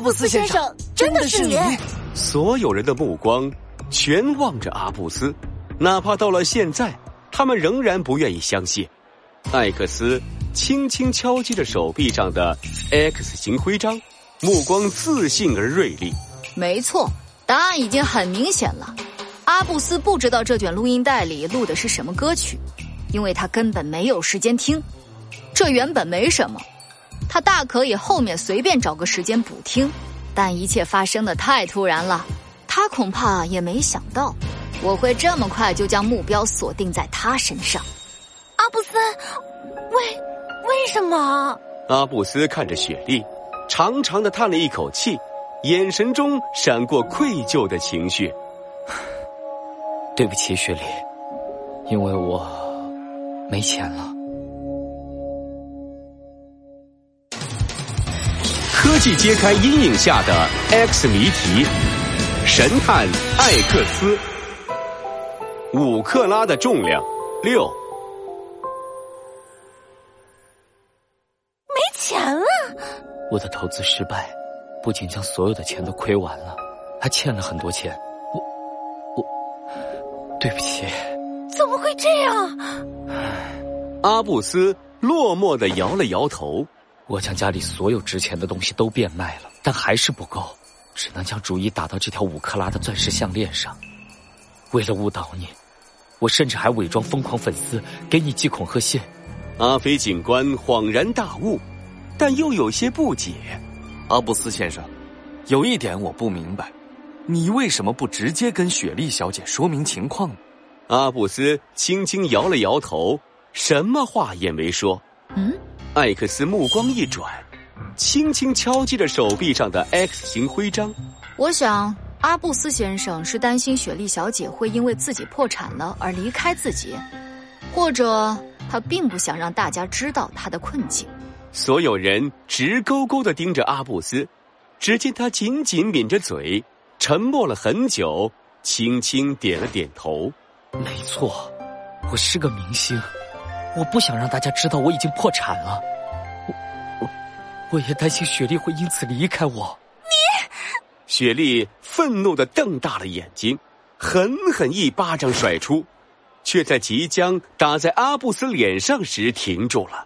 布斯先生，真的是你！所有人的目光全望着阿布斯，哪怕到了现在，他们仍然不愿意相信。艾克斯轻轻敲击着手臂上的 X 型徽章，目光自信而锐利。没错，答案已经很明显了。阿布斯不知道这卷录音带里录的是什么歌曲，因为他根本没有时间听。这原本没什么，他大可以后面随便找个时间补听，但一切发生的太突然了，他恐怕也没想到我会这么快就将目标锁定在他身上。阿布斯，为为什么？阿布斯看着雪莉，长长的叹了一口气，眼神中闪过愧疚的情绪。对不起，雪莉，因为我没钱了。科技揭开阴影下的 X 谜题，神探艾克斯，五克拉的重量六，没钱了。我的投资失败，不仅将所有的钱都亏完了，还欠了很多钱。我，我，对不起。怎么会这样？阿布斯落寞的摇了摇头。我将家里所有值钱的东西都变卖了，但还是不够，只能将主意打到这条五克拉的钻石项链上。为了误导你，我甚至还伪装疯狂粉丝给你寄恐吓信。阿飞警官恍然大悟，但又有些不解。阿布斯先生，有一点我不明白，你为什么不直接跟雪莉小姐说明情况？阿布斯轻轻摇了摇头，什么话也没说。嗯。艾克斯目光一转，轻轻敲击着手臂上的 X 型徽章。我想，阿布斯先生是担心雪莉小姐会因为自己破产了而离开自己，或者他并不想让大家知道他的困境。所有人直勾勾的盯着阿布斯，只见他紧紧抿着嘴，沉默了很久，轻轻点了点头。没错，我是个明星。我不想让大家知道我已经破产了，我我我也担心雪莉会因此离开我。你，雪莉愤怒的瞪大了眼睛，狠狠一巴掌甩出，却在即将打在阿布斯脸上时停住了。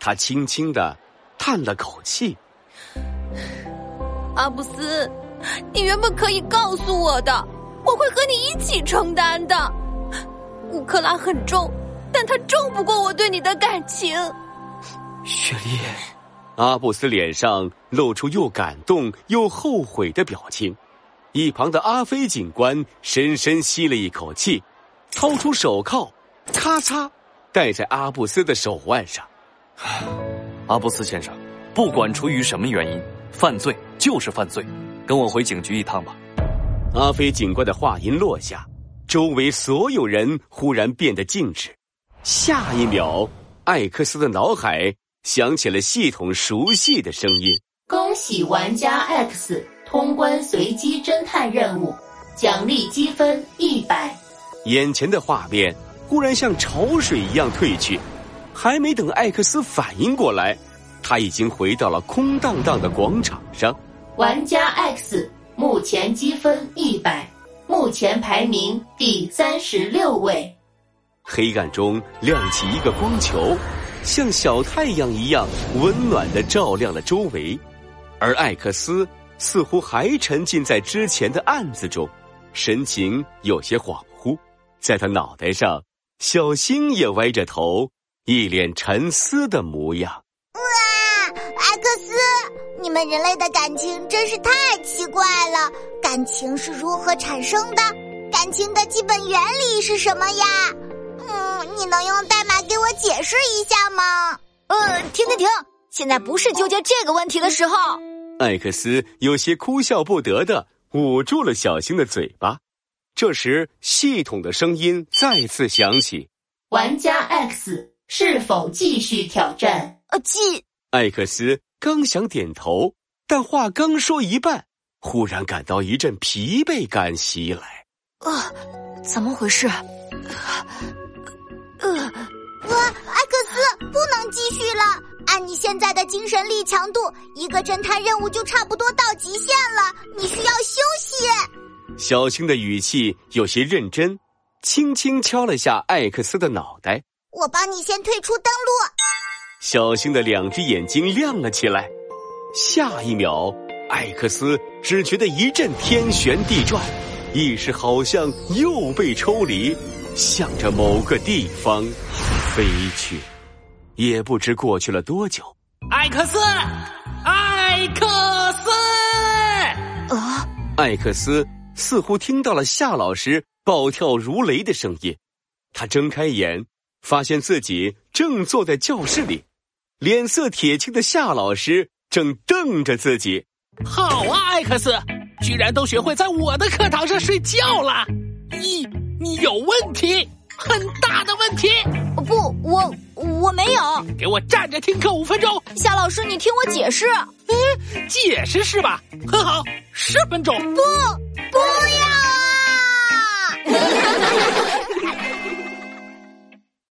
他轻轻的叹了口气：“阿布斯，你原本可以告诉我的，我会和你一起承担的。乌克拉很重。”但他重不过我对你的感情，雪莉。阿布斯脸上露出又感动又后悔的表情。一旁的阿飞警官深深吸了一口气，掏出手铐，咔嚓戴在阿布斯的手腕上。阿布斯先生，不管出于什么原因，犯罪就是犯罪，跟我回警局一趟吧。阿飞警官的话音落下，周围所有人忽然变得静止。下一秒，艾克斯的脑海响起了系统熟悉的声音：“恭喜玩家 X 通关随机侦探任务，奖励积分一百。”眼前的画面忽然像潮水一样退去，还没等艾克斯反应过来，他已经回到了空荡荡的广场上。玩家 X 目前积分一百，目前排名第三十六位。黑暗中亮起一个光球，像小太阳一样温暖的照亮了周围，而艾克斯似乎还沉浸在之前的案子中，神情有些恍惚。在他脑袋上，小星也歪着头，一脸沉思的模样。哇，艾克斯，你们人类的感情真是太奇怪了！感情是如何产生的？感情的基本原理是什么呀？嗯，你能用代码给我解释一下吗？呃，停停停，现在不是纠结这个问题的时候。艾克斯有些哭笑不得的捂住了小星的嘴巴。这时，系统的声音再次响起：“玩家 X 是否继续挑战？”呃，继。艾克斯刚想点头，但话刚说一半，忽然感到一阵疲惫感袭来。啊，怎么回事？艾克斯，不能继续了。按你现在的精神力强度，一个侦探任务就差不多到极限了，你需要休息。小青的语气有些认真，轻轻敲了下艾克斯的脑袋。我帮你先退出登录。小青的两只眼睛亮了起来，下一秒，艾克斯只觉得一阵天旋地转，意识好像又被抽离，向着某个地方飞去。也不知过去了多久，艾克斯，艾克斯，啊！艾克斯似乎听到了夏老师暴跳如雷的声音，他睁开眼，发现自己正坐在教室里，脸色铁青的夏老师正瞪着自己。好啊，艾克斯，居然都学会在我的课堂上睡觉了！有问题很大的问题。不我我没有。给我站着听课五分钟。夏老师你听我解释。嗯解释是吧？很好十分钟。不不要啊。